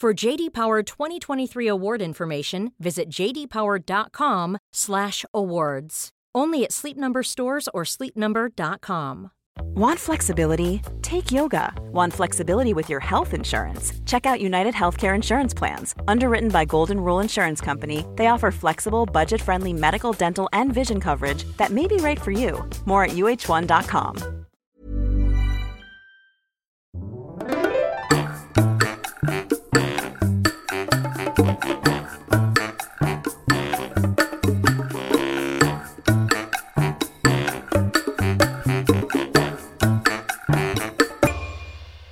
For JD Power 2023 award information, visit jdpower.com/awards. Only at Sleep Number stores or sleepnumber.com. Want flexibility? Take yoga. Want flexibility with your health insurance? Check out United Healthcare Insurance Plans. Underwritten by Golden Rule Insurance Company, they offer flexible, budget friendly medical, dental, and vision coverage that may be right for you. More at uh1.com.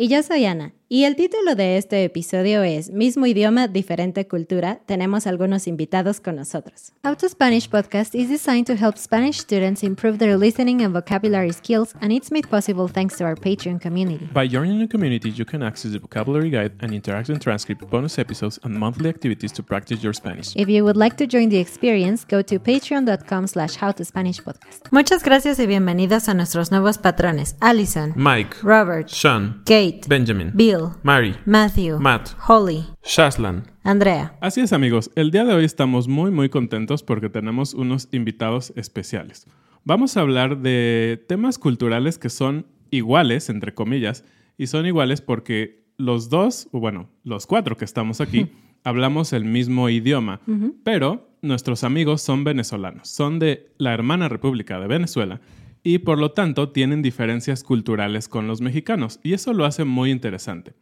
Y yo soy Ana. Y el título de este episodio es Mismo idioma, diferente cultura. Tenemos algunos invitados con nosotros. How to Spanish podcast is designed to help Spanish students improve their listening and vocabulary skills, and it's made possible thanks to our Patreon community. By joining the community, you can access the vocabulary guide and interactive transcript, bonus episodes, and monthly activities to practice your Spanish. If you would like to join the experience, go to patreon.com slash howtospanishpodcast. Muchas gracias y bienvenidos a nuestros nuevos patrones. Allison, Mike, Robert, Sean, Kate, Benjamin, Bill, Mary, Matthew, Matt, Holly, Shaslan. Andrea. Así es amigos, el día de hoy estamos muy muy contentos porque tenemos unos invitados especiales. Vamos a hablar de temas culturales que son iguales, entre comillas, y son iguales porque los dos, o bueno, los cuatro que estamos aquí, hablamos el mismo idioma, pero nuestros amigos son venezolanos, son de la hermana República de Venezuela y por lo tanto tienen diferencias culturales con los mexicanos y eso lo hace muy interesante.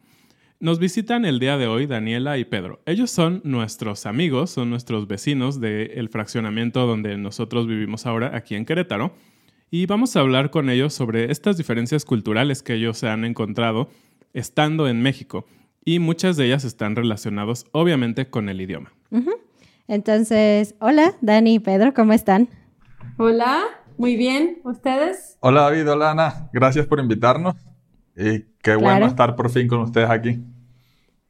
Nos visitan el día de hoy Daniela y Pedro. Ellos son nuestros amigos, son nuestros vecinos del fraccionamiento donde nosotros vivimos ahora, aquí en Querétaro, y vamos a hablar con ellos sobre estas diferencias culturales que ellos se han encontrado estando en México y muchas de ellas están relacionadas obviamente con el idioma. Entonces, hola, Dani y Pedro, ¿cómo están? Hola, muy bien. ¿Ustedes? Hola David, hola Ana, gracias por invitarnos y qué bueno estar por fin con ustedes aquí.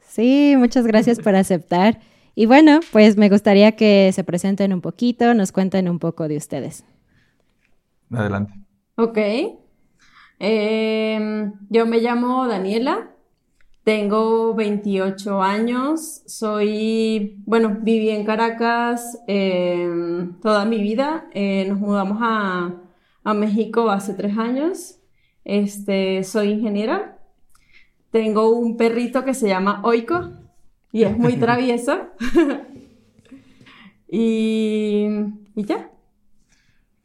Sí, muchas gracias por aceptar. Y bueno, pues me gustaría que se presenten un poquito, nos cuenten un poco de ustedes. Adelante. Ok. Em, yo me llamo Daniela, tengo 28 años, soy, bueno, viví en Caracas em, toda mi vida, eh, nos mudamos a, a México hace tres años, este, soy ingeniera, tengo un perrito que se llama Oiko y es muy travieso. Y, y ya.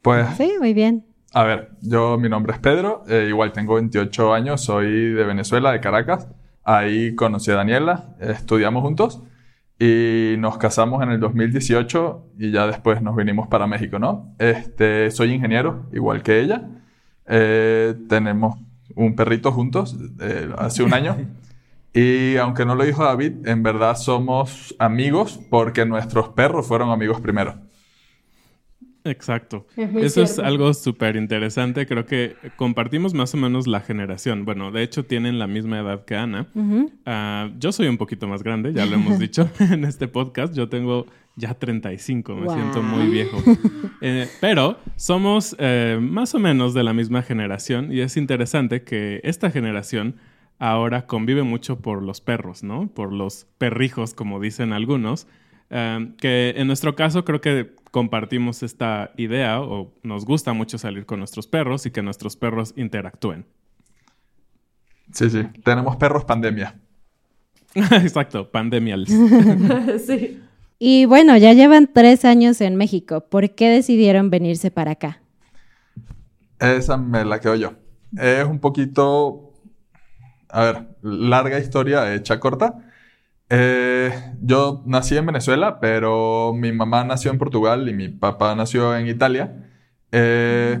Pues, Sí, muy bien. a ver, yo mi nombre es Pedro, eh, igual tengo 28 años, soy de Venezuela, de Caracas. Ahí conocí a Daniela, estudiamos juntos y nos casamos en el 2018 y ya después nos vinimos para México, ¿no? Este, soy ingeniero, igual que ella. Eh, tenemos un perrito juntos eh, hace un año. Y aunque no lo dijo David, en verdad somos amigos porque nuestros perros fueron amigos primero. Exacto. Es Eso es algo súper interesante. Creo que compartimos más o menos la generación. Bueno, de hecho tienen la misma edad que Ana. Ah, yo soy un poquito más grande, ya lo hemos dicho en este podcast. Yo tengo ya 35, me Wow. siento muy viejo. Eh, pero somos eh, más o menos de la misma generación y es interesante que esta generación ahora convive mucho por los perros, ¿no? Por los perrijos, como dicen algunos. Eh, que en nuestro caso creo que compartimos esta idea o nos gusta mucho salir con nuestros perros y que nuestros perros interactúen. Sí, sí. Tenemos perros pandemia. Exacto, pandemial. sí. Y bueno, ya llevan tres años en México. ¿Por qué decidieron venirse para acá? Esa me la quedo yo. Es un poquito, a ver, larga historia hecha corta. Eh, yo nací en Venezuela, pero mi mamá nació en Portugal y mi papá nació en Italia. Eh,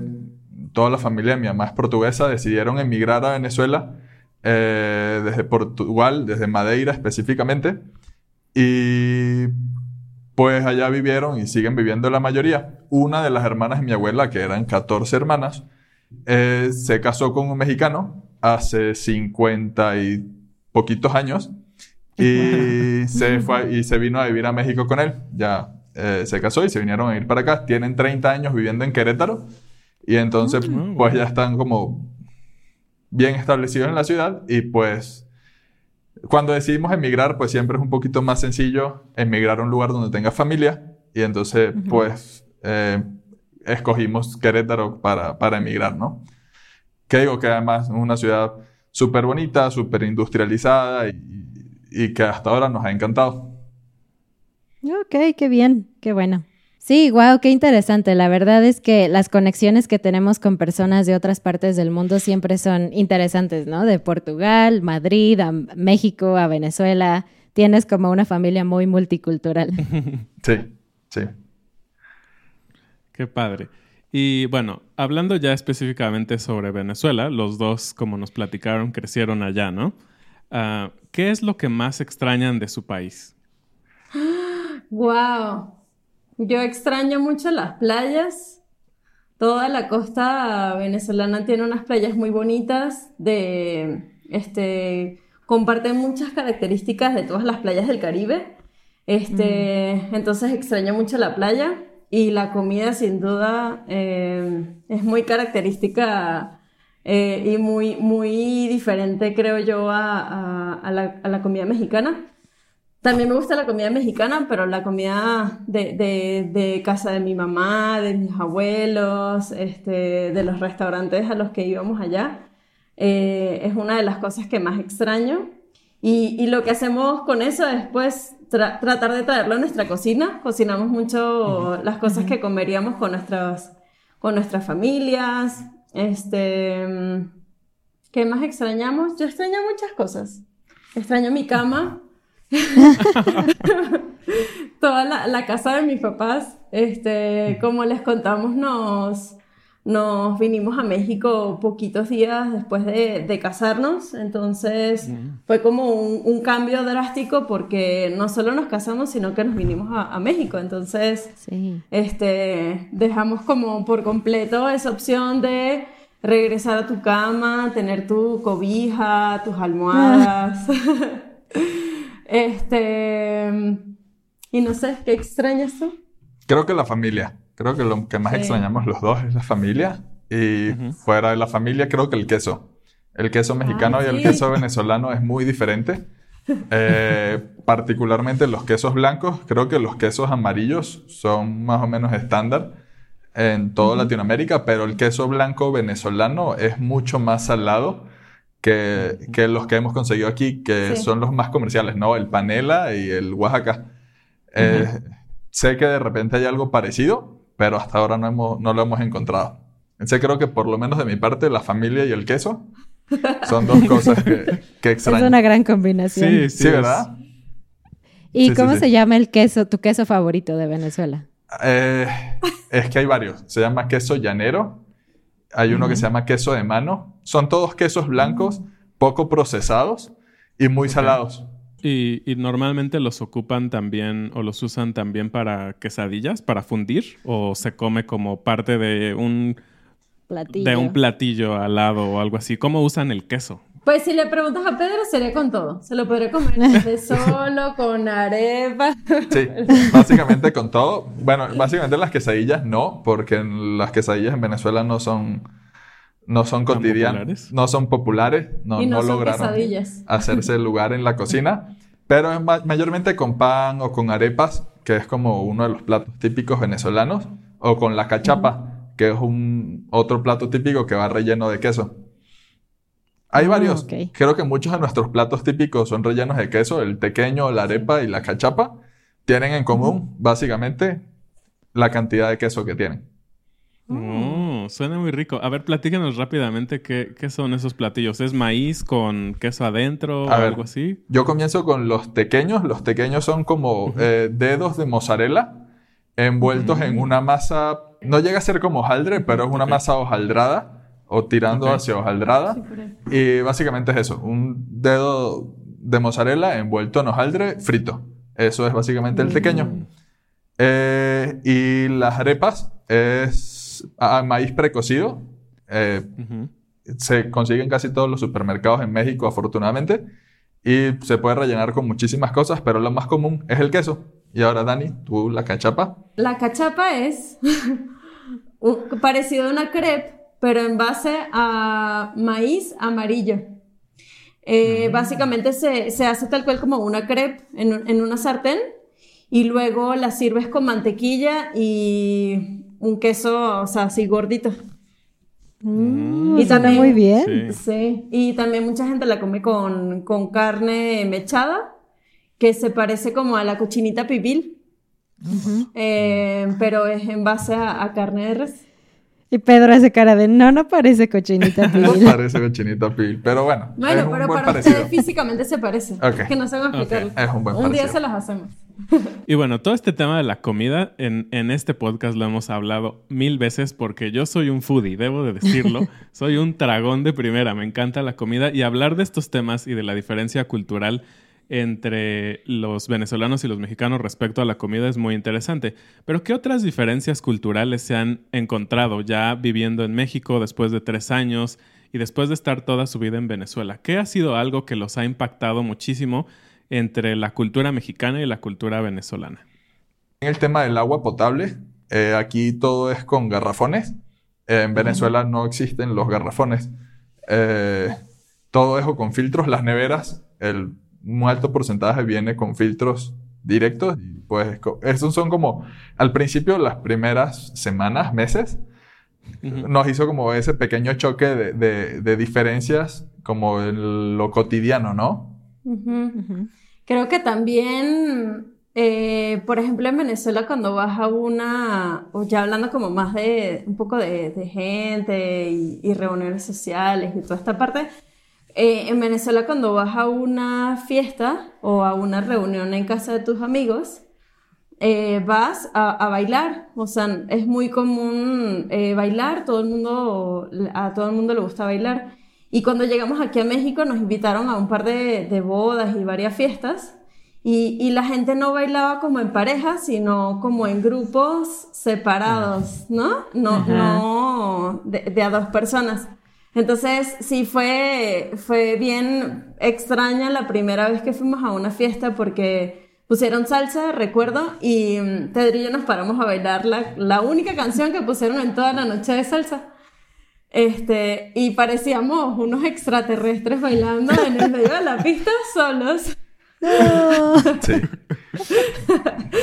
toda la familia de mi mamá es portuguesa, decidieron emigrar a Venezuela eh, desde Portugal, desde Madeira específicamente. Y pues allá vivieron y siguen viviendo la mayoría. Una de las hermanas de mi abuela, que eran 14 hermanas, se casó con un mexicano hace 50 y poquitos años y se, fue, y se vino a vivir a México con él. Ya eh, se casó y se vinieron a ir para acá. Tienen 30 años viviendo en Querétaro. Y entonces, mm. pues ya están como bien establecidos en la ciudad. Y pues, cuando decidimos emigrar, pues siempre es un poquito más sencillo emigrar a un lugar donde tenga familia. Y entonces, pues, eh, escogimos Querétaro para, para emigrar, ¿no? Que digo que además es una ciudad súper bonita, súper industrializada y y que hasta ahora nos ha encantado. Ok, qué bien, qué bueno. Sí, wow, qué interesante. La verdad es que las conexiones que tenemos con personas de otras partes del mundo siempre son interesantes, ¿no? De Portugal, Madrid, a México, a Venezuela. Tienes como una familia muy multicultural. Sí, sí. Qué padre. Y bueno, hablando ya específicamente sobre Venezuela, los dos, como nos platicaron, crecieron allá, ¿no? Uh, ¿Qué es lo que más extrañan de su país? ¡Wow! Yo extraño mucho las playas. Toda la costa venezolana tiene unas playas muy bonitas de este comparten muchas características de todas las playas del Caribe. Este, mm. entonces extraño mucho la playa y la comida sin duda eh, es muy característica eh, y muy, muy diferente, creo yo, a, a, la, a, la, comida mexicana. También me gusta la comida mexicana, pero la comida de, de, de, casa de mi mamá, de mis abuelos, este, de los restaurantes a los que íbamos allá, eh, es una de las cosas que más extraño. Y, y lo que hacemos con eso es pues tratar de traerlo a nuestra cocina. Cocinamos mucho las cosas que comeríamos con nuestras, con nuestras familias, este, ¿qué más extrañamos? Yo extraño muchas cosas. Extraño mi cama. Toda la, casa de mis papás. Este, como les contamos, nos, nos vinimos a México poquitos días después de, casarnos, entonces fue como un, cambio drástico porque no solo nos casamos, sino que nos vinimos a, México, entonces este, dejamos como por completo esa opción de regresar a tu cama, tener tu cobija, tus almohadas. este, y no sé, ¿qué extrañas tú? Creo que la familia. Creo que lo que más extrañamos los dos es la familia. Y fuera de la familia, creo que el queso. El queso mexicano y el queso venezolano es muy diferente. Eh, particularmente los quesos blancos, creo que los quesos amarillos son más o menos estándar en toda Latinoamérica, pero el queso blanco venezolano es mucho más salado que, que los que hemos conseguido aquí, que son los más comerciales, ¿no? El panela y el Oaxaca. Eh, sé que de repente hay algo parecido, pero hasta ahora no, hemos, no lo hemos encontrado. Sé, creo que por lo menos de mi parte, la familia y el queso son dos cosas que, que extraño. Es una gran combinación. Sí, sí, ¿verdad? ¿Y cómo se llama el queso, tu queso favorito de Venezuela? Eh, es que hay varios. Se llama queso llanero. Hay uno que se llama queso de mano. Son todos quesos blancos, poco procesados y muy salados. Y, normalmente los ocupan también o los usan también para quesadillas, para fundir, o se come como parte de un platillo. de un platillo al lado o algo así. ¿Cómo usan el queso? Pues si le preguntas a Pedro, sería con todo. Se lo podría comer de solo, con arepa. Sí, básicamente con todo. Bueno, básicamente las quesadillas no, porque las quesadillas en Venezuela no son no son cotidianas, no son populares, no, no, lograron hacerse lugar en la cocina, pero es mayormente con pan o con arepas, que es como uno de los platos típicos venezolanos, o con la cachapa, que es un otro plato típico que va relleno de queso. Hay Ah, varios. Creo que muchos de nuestros platos típicos son rellenos de queso. El tequeño, la arepa y la cachapa tienen en común, básicamente, la cantidad de queso que tienen. Suena muy rico. A ver, platícanos rápidamente qué, qué son esos platillos. ¿Es maíz con queso adentro o A ver. algo así? Yo comienzo con los tequeños. Los tequeños son como eh, dedos de mozzarella envueltos en una masa. No llega a ser como hojaldre, pero es una Ok. masa hojaldrada o tirando Ok. hacia hojaldrada. Y básicamente es eso: un dedo de mozzarella envuelto en hojaldre frito. Eso es básicamente el tequeño. Eh, y las arepas es ah, maíz precocido. Eh, Ujú. se consigue en casi todos los supermercados en México, afortunadamente. Y se puede rellenar con muchísimas cosas, pero lo más común es el queso. Y ahora, Dani, tú la cachapa. La cachapa es parecido a una crepe, pero en base a maíz amarillo. Eh, Básicamente se, se hace tal cual como una crepe en, en una sartén y luego la sirves con mantequilla y un queso, o sea, así gordito. Mm, Y también- muy bien. Sí. Sí, y también mucha gente la come con, con carne mechada, que se parece como a la cochinita pibil, Eh, pero es en base a, a carne de res. Y Pedro hace cara de no, no parece cochinita No parece cochinita pibil, pero bueno, es Bueno, un pero buen para parecido. ustedes físicamente se parece. Que no sé cómo explicarlo. Es un buen Un día se los hacemos. Y bueno, todo este tema de la comida en, en este podcast lo hemos hablado mil veces porque yo soy un foodie, debo de decirlo. soy un tragón de primera, me encanta la comida y hablar de estos temas y de la diferencia cultural entre los venezolanos y los mexicanos respecto a la comida es muy interesante. Pero ¿qué otras diferencias culturales se han encontrado ya viviendo en México después de tres años y después de estar toda su vida en Venezuela? ¿Qué ha sido algo que los ha impactado muchísimo entre la cultura mexicana y la cultura venezolana? En el tema del agua potable, eh, aquí todo es con garrafones. En Venezuela no existen los garrafones. Eh, todo es con filtros. Las neveras, el un alto porcentaje viene con filtros directos. Y pues esos son como, al principio, las primeras semanas, meses, Ujú. nos hizo como ese pequeño choque de, de- de diferencias como en lo cotidiano, ¿no? Creo que también, eh, por ejemplo, en Venezuela cuando vas a una, o ya hablando como más de un poco de, de gente y, y reuniones sociales y toda esta parte, eh, en Venezuela cuando vas a una fiesta o a una reunión en casa de tus amigos, eh, vas a, a bailar, o sea, es muy común eh, bailar, todo el mundo, a todo el mundo le gusta bailar. Y cuando llegamos aquí a México nos invitaron a un par de, de bodas y varias fiestas y, y la gente no bailaba como en parejas, sino como en grupos separados, ¿no? No, no de, de a dos personas. Entonces, sí fue, fue bien extraña la primera vez que fuimos a una fiesta porque pusieron salsa, recuerdo, y mm, Pedro y yo nos paramos a bailar la, la única canción que pusieron en toda la noche de salsa. Este, y parecíamos unos extraterrestres bailando en el medio de la pista solos. Sí.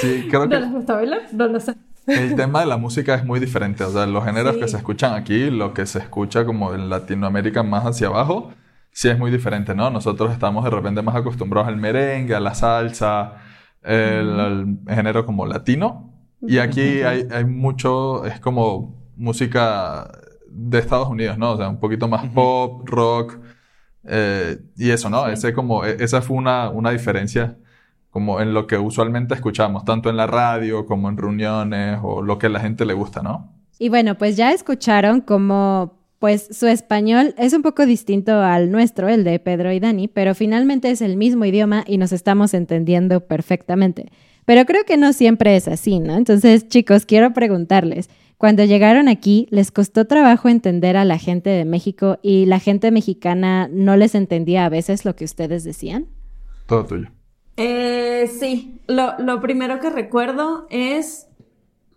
Sí, creo ¿No les gusta bailar? No lo sé. El tema de la música es muy diferente. O sea, los géneros que Sí. se escuchan aquí, lo que se escucha como en Latinoamérica más hacia abajo, sí es muy diferente, ¿no? Nosotros estamos de repente más acostumbrados al merengue, a la salsa, el, género como latino. Y aquí hay, hay mucho, es como música de Estados Unidos, ¿no? O sea, un poquito más pop, rock, eh, y eso, ¿no? Ese como, e- esa fue una, una diferencia como en lo que usualmente escuchamos, tanto en la radio como en reuniones o lo que a la gente le gusta, ¿no? Y bueno, pues ya escucharon cómo pues su español es un poco distinto al nuestro, el de Pedro y Dani, pero finalmente es el mismo idioma y nos estamos entendiendo perfectamente. Pero creo que no siempre es así, ¿no? Entonces, chicos, quiero preguntarles, cuando llegaron aquí, ¿les costó trabajo entender a la gente de México y la gente mexicana no les entendía a veces lo que ustedes decían? Todo tuyo. Eh, sí, lo, lo primero que recuerdo es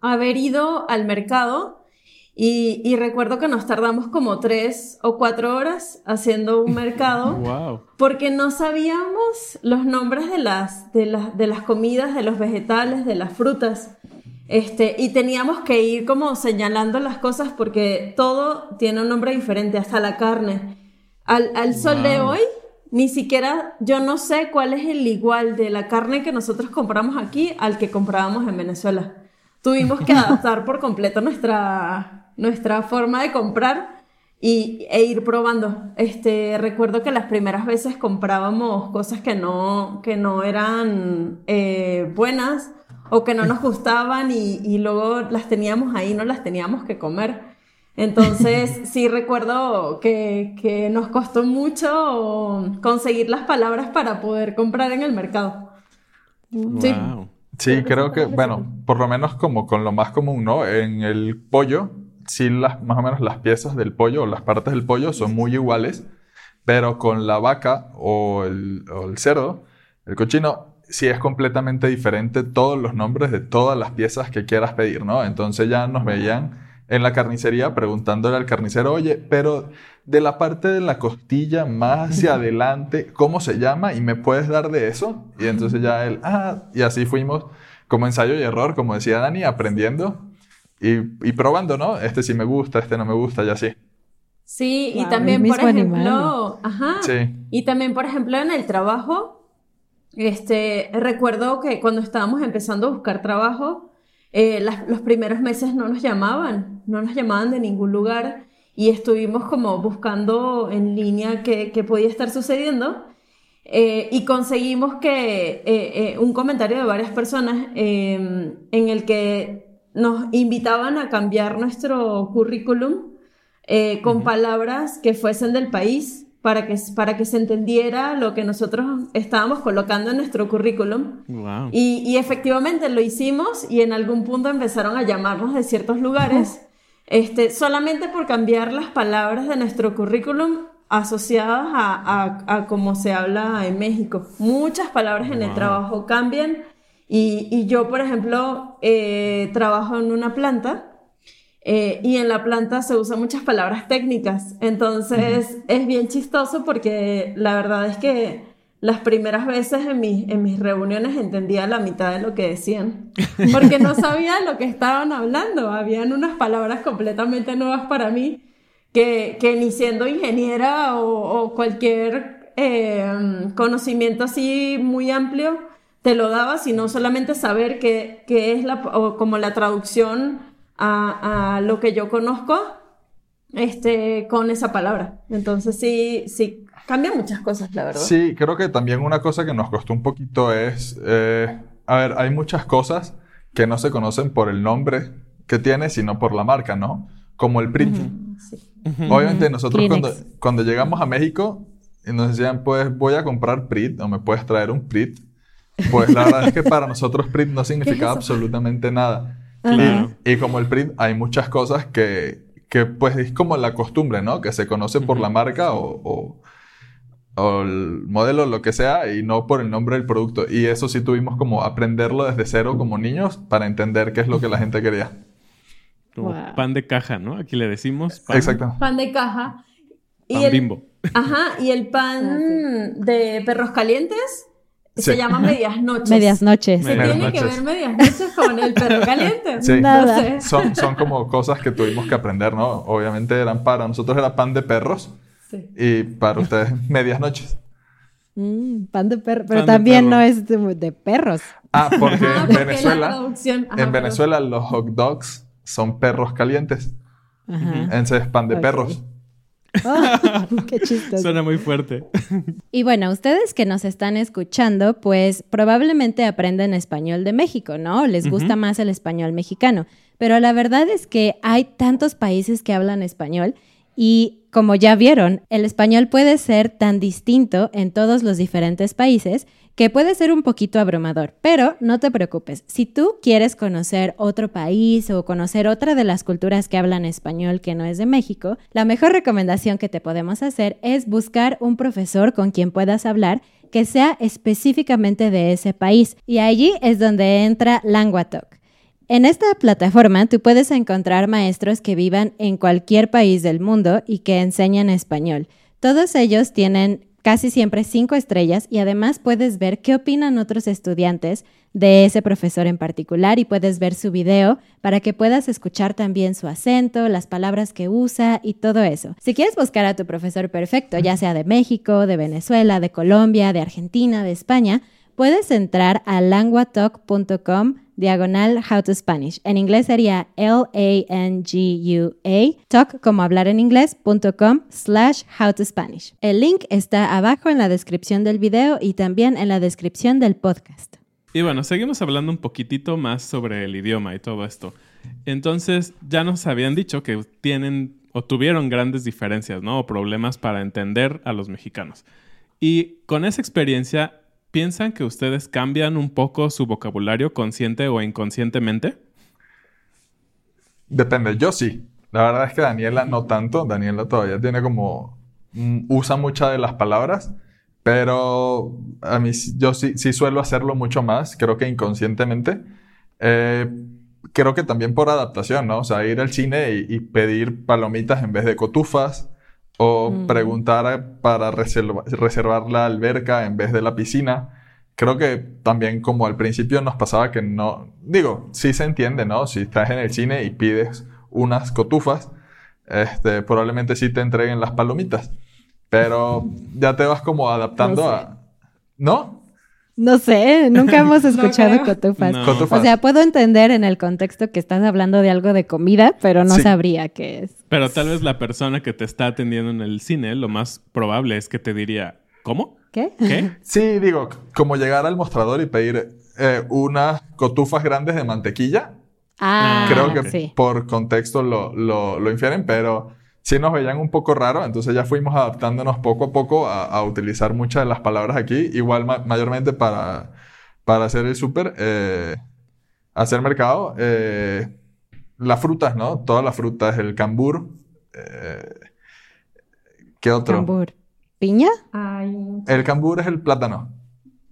haber ido al mercado y, y recuerdo que nos tardamos como tres o cuatro horas haciendo un mercado Wow. porque no sabíamos los nombres de las, de las, de las comidas, de los vegetales, de las frutas. Este, y teníamos que ir como señalando las cosas porque todo tiene un nombre diferente, hasta la carne. Al, al sol de hoy, ni siquiera yo no sé cuál es el igual de la carne que nosotros compramos aquí al que comprábamos en Venezuela. Tuvimos que adaptar por completo nuestra, nuestra forma de comprar y, e ir probando. Este, recuerdo que las primeras veces comprábamos cosas que no, que no eran eh, buenas o que no nos gustaban y, y luego las teníamos ahí, no las teníamos que comer. Entonces, sí recuerdo que, que, nos costó mucho conseguir las palabras para poder comprar en el mercado. Sí. Sí, creo que, bueno, por lo menos como con lo más común, ¿no? En el pollo, sí, las, más o menos las piezas del pollo o las partes del pollo son muy iguales, pero con la vaca o el, o el cerdo, el cochino, sí es completamente diferente todos los nombres de todas las piezas que quieras pedir, ¿no? Entonces ya nos veían en la carnicería preguntándole al carnicero, oye, pero de la parte de la costilla más hacia adelante, ¿cómo se llama? ¿Y me puedes dar de eso? Y entonces ya él, ah, y así fuimos como ensayo y error, como decía Dani, aprendiendo y, y probando, ¿no? Este sí me gusta, este no me gusta, y así. Sí, y también, por ejemplo, ajá, sí. y también, por ejemplo, en el trabajo, este, recuerdo que cuando estábamos empezando a buscar trabajo, eh, las, los primeros meses no nos llamaban, no nos llamaban de ningún lugar y estuvimos como buscando en línea qué, qué podía estar sucediendo eh, y conseguimos que eh, un comentario de varias personas em, en el que nos invitaban a cambiar nuestro currículum con palabras que fuesen del país para que, para que se entendiera lo que nosotros estábamos colocando en nuestro currículum. Y, y, efectivamente lo hicimos y en algún punto empezaron a llamarnos de ciertos lugares, este, solamente por cambiar las palabras de nuestro currículum asociadas a, a, a cómo se habla en México. Muchas palabras en el trabajo cambian y, y yo, por ejemplo, eh, trabajo en una planta eh, y en la planta se usan muchas palabras técnicas. Entonces es bien chistoso porque la verdad es que las primeras veces en, mis, en mis reuniones entendía la mitad de lo que decían. Porque no sabía lo que estaban hablando. Habían unas palabras completamente nuevas para mí que, que ni siendo ingeniera o, o cualquier eh, conocimiento así muy amplio te lo daba, sino solamente saber qué, qué es la, o como la traducción a, a, lo que yo conozco este, con esa palabra. Entonces sí, sí, cambia muchas cosas, la verdad. Sí, creo que también una cosa que nos costó un poquito es, eh, a ver, hay muchas cosas que no se conocen por el nombre que tiene, sino por la marca, ¿no? Como el print. sí. Obviamente nosotros cuando, cuando, llegamos a México y nos decían, pues voy a comprar Prit o me puedes traer un Prit. Pues la verdad es que para nosotros Prit no significaba absolutamente nada. Y, como el print, hay muchas cosas que, que, pues es como la costumbre, ¿no? Que se conoce por la marca o, o, o, el modelo, lo que sea, y no por el nombre del producto. Y eso sí tuvimos como aprenderlo desde cero como niños para entender qué es lo que la gente quería. Como wow. pan de caja, ¿no? Aquí le decimos pan. Exacto. Pan de caja. Pan y el, bimbo. Ajá, y el pan ah, sí. de perros calientes Sí. Se llama Medias Noches. Medias Noches. Se medias tiene noches. que ver Medias Noches con el perro caliente. Sí. Nada. No sé. Son, son como cosas que tuvimos que aprender, ¿no? Obviamente eran para nosotros era pan de perros Sí. y para ustedes Medias Noches. Mm, pan de perro, pero Pan también perro. no es de, de perros. Ah, porque Ah, en porque Venezuela, ajá, en. Venezuela los hot dogs son perros calientes. Ajá. Entonces es pan de perros. Qué chistoso. Suena muy fuerte. Y bueno, ustedes que nos están escuchando, pues probablemente aprenden español de México, ¿no? Les gusta más el español mexicano. Pero la verdad es que hay tantos países que hablan español y como ya vieron, el español puede ser tan distinto en todos los diferentes países que puede ser un poquito abrumador. Pero no te preocupes, si tú quieres conocer otro país o conocer otra de las culturas que hablan español que no es de México, la mejor recomendación que te podemos hacer es buscar un profesor con quien puedas hablar que sea específicamente de ese país. Y allí es donde entra LanguaTalk. En esta plataforma tú puedes encontrar maestros que vivan en cualquier país del mundo y que enseñan español. Todos ellos tienen casi siempre cinco estrellas y además puedes ver qué opinan otros estudiantes de ese profesor en particular y puedes ver su video para que puedas escuchar también su acento, las palabras que usa y todo eso. Si quieres buscar a tu profesor perfecto, ya sea de México, de Venezuela, de Colombia, de Argentina, de España, puedes entrar a languatalk.com diagonal how to Spanish. En inglés sería L-A-N-G-U-A, talk como hablar en inglés.com slash how to Spanish. El link está abajo en la descripción del video y también en la descripción del podcast. Y bueno, seguimos hablando un poquitito más sobre el idioma y todo esto. Entonces, ya nos habían dicho que tienen o tuvieron grandes diferencias, ¿no? O problemas para entender a los mexicanos. Y con esa experiencia, ¿piensan que ustedes cambian un poco su vocabulario consciente o inconscientemente? Depende, yo sí. La verdad es que Daniela no tanto. Daniela todavía tiene como... mm, usa muchas de las palabras, pero a mí yo sí, sí suelo hacerlo mucho más, creo que inconscientemente. Eh, creo que también por adaptación, ¿no? O sea, ir al cine y pedir palomitas en vez de cotufas, o preguntar para reserva- reservar la alberca en vez de la piscina. Creo que también como al principio nos pasaba que no, digo, sí se entiende, ¿no? Si estás en el cine y pides unas cotufas, este, probablemente sí te entreguen las palomitas. Pero ya te vas como adaptando No sé. a... ¿No? No sé, nunca hemos escuchado cotufas. No. Cotufas. O sea, puedo entender en el contexto que estás hablando de algo de comida, pero no Sí. sabría qué es. Pero tal vez la persona que te está atendiendo en el cine, lo más probable es que te diría, ¿cómo? ¿Qué? ¿Qué? Sí, digo, como llegar al mostrador y pedir eh, unas cotufas grandes de mantequilla. Ah, Creo que sí. por contexto lo, lo, lo infieren, pero sí nos veían un poco raro, entonces ya fuimos adaptándonos poco a poco a, a utilizar muchas de las palabras aquí, igual ma- mayormente para, para hacer el súper, eh, hacer mercado, eh, las frutas, ¿no? Todas las frutas, el cambur, eh, ¿qué otro? Cambur. ¿Piña? Ay, El cambur es el plátano.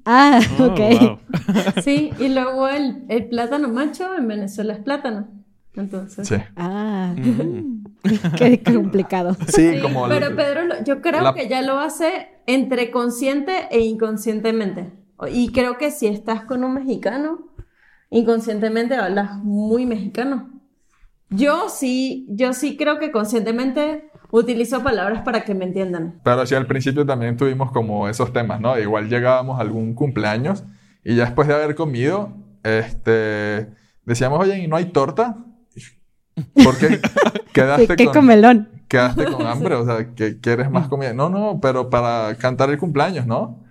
Ah, Oh, ok. wow. sí, y luego el, el plátano macho en Venezuela es plátano. Entonces. Sí. Ah, Mm. qué complicado. Sí, Sí, como... pero el- Pedro, yo creo la- que ya lo hace entre consciente e inconscientemente. Y creo que si estás con un mexicano, inconscientemente hablas muy mexicano. Yo sí, yo sí creo que conscientemente utilizo palabras para que me entiendan. Pero sí, al principio también tuvimos como esos temas, ¿no? Igual llegábamos a algún cumpleaños y ya después de haber comido, este, decíamos, oye, ¿y no hay torta? ¿Por qué quedaste Qué con, comelón. quedaste con hambre? O sea, que quieres más comida. No, no, pero para cantar el cumpleaños, ¿no?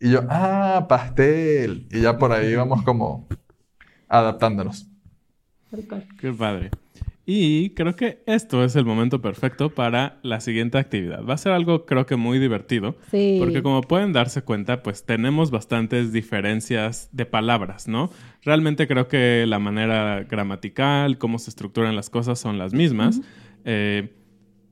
Y yo, ah, pastel. Y ya por ahí íbamos como adaptándonos. Qué padre. Y creo que esto es el momento perfecto para la siguiente actividad. Va a ser algo creo que muy divertido. Sí. Porque como pueden darse cuenta, pues tenemos bastantes diferencias de palabras, ¿no? Realmente creo que la manera gramatical, cómo se estructuran las cosas son las mismas. Eh,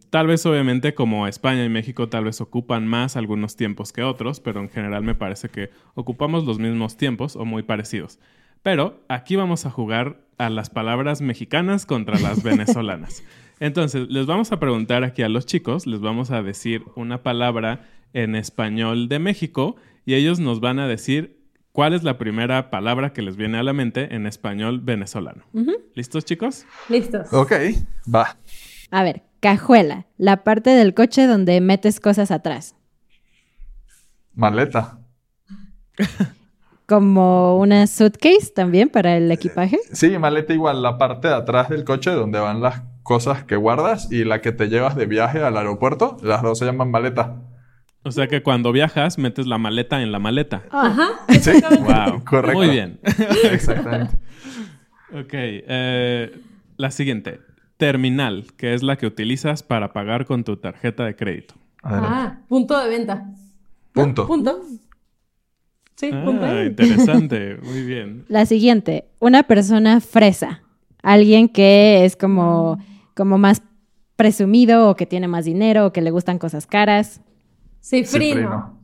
tal vez obviamente como España y México tal vez ocupan más algunos tiempos que otros, pero en general me parece que ocupamos los mismos tiempos o muy parecidos. Pero aquí vamos a jugar a las palabras mexicanas contra las venezolanas. Entonces, les vamos a preguntar aquí a los chicos, les vamos a decir una palabra en español de México y ellos nos van a decir cuál es la primera palabra que les viene a la mente en español venezolano. ¿Listos, chicos? Listos. Ok, va. A ver, cajuela, la parte del coche donde metes cosas atrás. Maleta. Como una suitcase también para el equipaje. Sí, maleta igual, la parte de atrás del coche donde van las cosas que guardas y la que te llevas de viaje al aeropuerto, las dos se llaman maleta. O sea que cuando viajas metes la maleta en la maleta. Ajá. Sí, Wow. correcto. Muy bien. Exactamente. Ok. eh, la siguiente. Terminal, que es la que utilizas para pagar con tu tarjeta de crédito. Ah, punto de venta. Punto. Punto. Sí, punto. Ah, interesante. Muy bien. La siguiente, una persona fresa. Alguien que es como, como más presumido o que tiene más dinero o que le gustan cosas caras. Cifrino.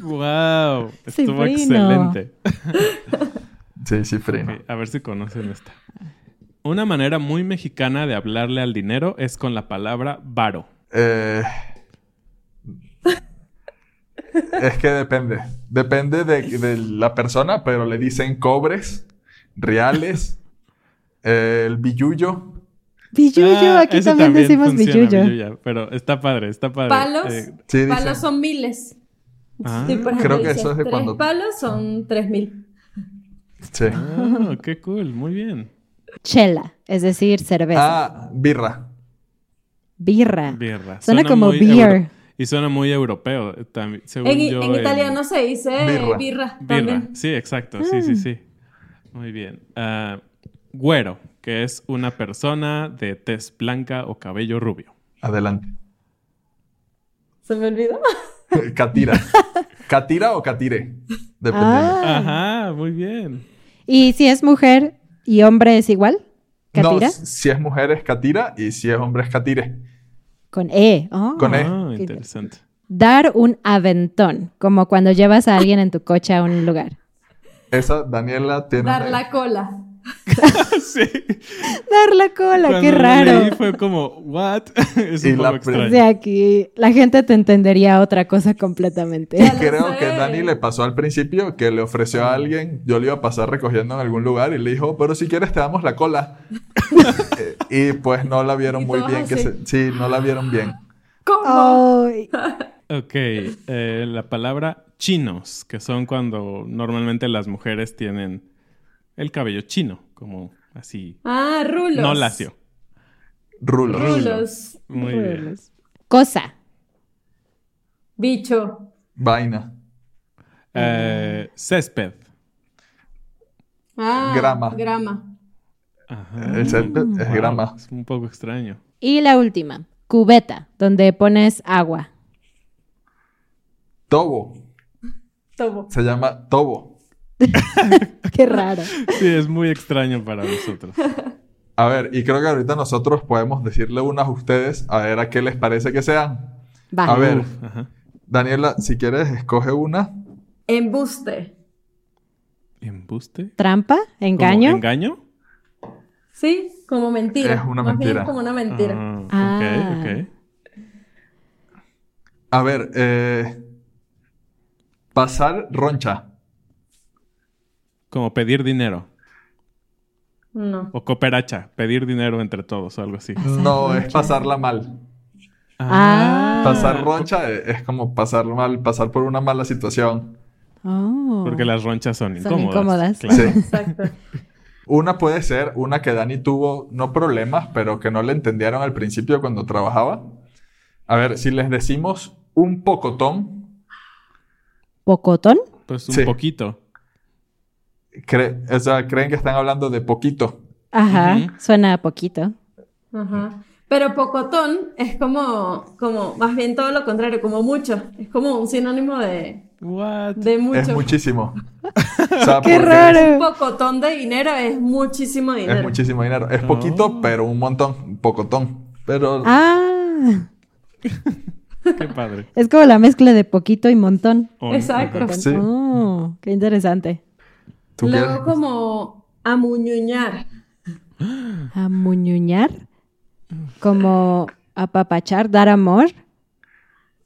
Wow. Estuvo Cifrino. excelente. Sí, cifrino. A ver si conocen esta. Una manera muy mexicana de hablarle al dinero es con la palabra varo. Eh, Es que depende. Depende de, de la persona, pero le dicen cobres, reales, eh, el billuyo. Billuyo, Ah, aquí también, decimos funciona, billuyo. billuya, pero está padre, está padre. Palos. Eh, Sí, dicen. Palos son miles. Ah. Sí, por Creo que eso es de tres cuando- palos son tres mil. Sí. ah, qué cool, muy bien. Chela, es decir, cerveza. Ah, birra. Birra. Birra. Suena como beer. euro- y suena muy europeo eh, también. Según En, yo, en italiano se dice Birra. birra, Birra. también. Sí, exacto. Sí, Mm. sí, sí. Muy bien. Ah, güero, que es una persona de tez blanca o cabello rubio. Adelante. ¿Se me olvidó? Catira. ¿Catira o catire? Dependiendo. Ah. Ajá, muy bien. ¿Y si es mujer y hombre es igual? No, si es mujer es catira y si es hombre es catire. Con E. Oh. Con E. Ah, Qué interesante. Dar un aventón, como cuando llevas a alguien en tu coche a un lugar. Esa Daniela tiene. Dar una- la cola. sí. Dar la cola, Cuando qué raro. leí fue como, ¿what? es Y un la poco extraño. De aquí, la gente te entendería otra cosa completamente. Creo que Dani le pasó al principio que le ofreció a alguien, yo le iba a pasar recogiendo en algún lugar y le dijo, pero si quieres te damos la cola. Eh, y pues no la vieron muy bien. Que se- sí, no la vieron bien. ¿Cómo? Ay, Ok, eh, la palabra chinos, que son cuando normalmente las mujeres tienen el cabello chino, como así, Ah, rulos. no lacio. Rulo. Rulos. Muy bien. cosa. Bicho. Vaina. Eh, césped. Ah, Grama. Grama. Ajá. El es Wow, grama. Es un poco extraño. Y la última, cubeta, donde pones agua. Tobo. Tobo. Se llama tobo. Qué raro. Sí, es muy extraño para nosotros. A ver, y creo que ahorita nosotros podemos decirle unas a ustedes a ver a qué les parece que sean. Va. A ver, Ajá. Daniela, si quieres, escoge una. Embuste. ¿Embuste? ¿Trampa? ¿Como ¿Engaño? ¿Engaño? Sí, como mentira. Es una Más bien mentira. como una mentira. Ah, Ah. Ok, ok. A ver, eh, pasar roncha. Como pedir dinero. No. O cooperacha, pedir dinero entre todos o algo así. No, es pasarla mal. Ah. Pasar roncha es como pasar mal, pasar por una mala situación. Oh. Porque las ronchas son Son incómodas. incómodas. Claro. Sí. Exacto. Una puede ser una que Dani tuvo, no problemas, pero que no le entendieron al principio cuando trabajaba. A ver, si les decimos un pocotón, ¿Pocotón? Pues un Sí. poquito. cre- o sea, creen que están hablando de poquito. Ajá, suena a poquito. Ajá. Pero pocotón es como, como, más bien todo lo contrario, como mucho. Es como un sinónimo de, What? de mucho. Es muchísimo. O sea, ¡Qué raro! Un pocotón de dinero es muchísimo Es, dinero. es muchísimo dinero. Es poquito, Oh. pero un montón. Un pocotón. Pero Ah, Qué padre. es como la mezcla de poquito y montón. On- Exacto. sí. Oh, qué interesante. ¿Tú Luego como amuñuñar. Amuñuñar, como apapachar, dar amor.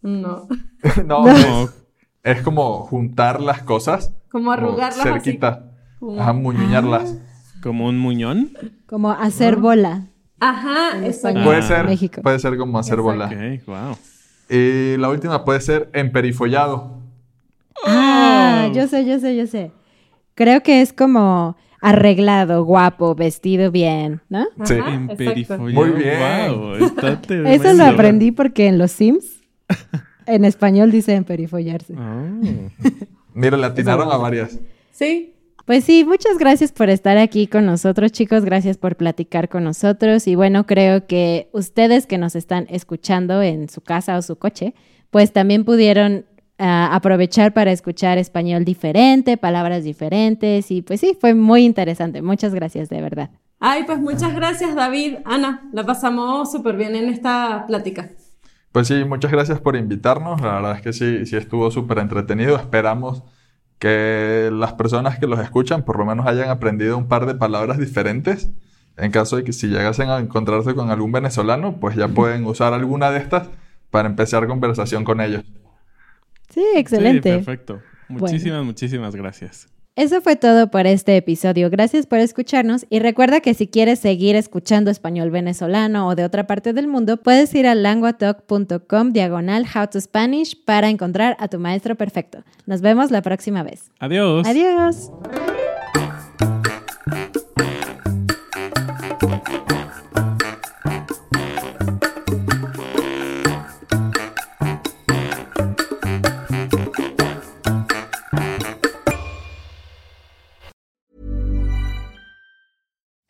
No. no, es, es como juntar las cosas. Como arrugarlas cerquita. Como- Ajá, muñuñarlas. Como un muñón. Como hacer bola. Ajá, español. Puede Ah. ser, México. puede ser como hacer Exacto. bola. Ok, wow. Y la última puede ser emperifollado. Ah, yo sé, yo sé, yo sé. Creo que es como arreglado, guapo, vestido bien, ¿no? Sí. Ajá, Emperifollado. Muy bien. Wow, está Eso lo aprendí porque en los Sims, en español dice emperifollarse. Oh. Mira, le atinaron a varias. Sí. Pues sí, muchas gracias por estar aquí con nosotros, chicos. Gracias por platicar con nosotros. Y bueno, creo que ustedes que nos están escuchando en su casa o su coche, pues también pudieron ah, aprovechar para escuchar español diferente, palabras diferentes. Y pues sí, fue muy interesante. Muchas gracias, de verdad. Ay, pues muchas gracias, David. Ana, la pasamos súper bien en esta plática. Pues sí, muchas gracias por invitarnos. La verdad es que sí, sí estuvo súper entretenido. Esperamos que las personas que los escuchan por lo menos hayan aprendido un par de palabras diferentes. En caso de que si llegasen a encontrarse con algún venezolano, pues ya pueden usar alguna de estas para empezar conversación con ellos. Sí, excelente. Sí, perfecto. Muchísimas, muchísimas gracias. Eso fue todo por este episodio. Gracias por escucharnos y recuerda que si quieres seguir escuchando español venezolano o de otra parte del mundo, puedes ir a languatalk.com diagonal how to Spanish para encontrar a tu maestro perfecto. Nos vemos la próxima vez. Adiós. Adiós.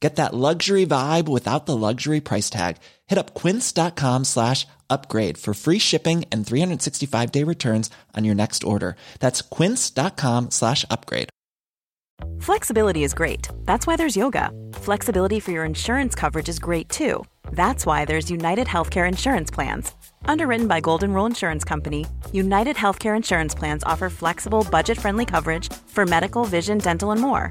Get that luxury vibe without the luxury price tag. Hit up quince.com slash upgrade for free shipping and 365 day returns on your next order. That's quince.com slash upgrade. Flexibility is great. That's why there's yoga. Flexibility for your insurance coverage is great too. That's why there's United Healthcare Insurance Plans. Underwritten by Golden Rule Insurance Company, United Healthcare Insurance Plans offer flexible, budget friendly coverage for medical, vision, dental, and more.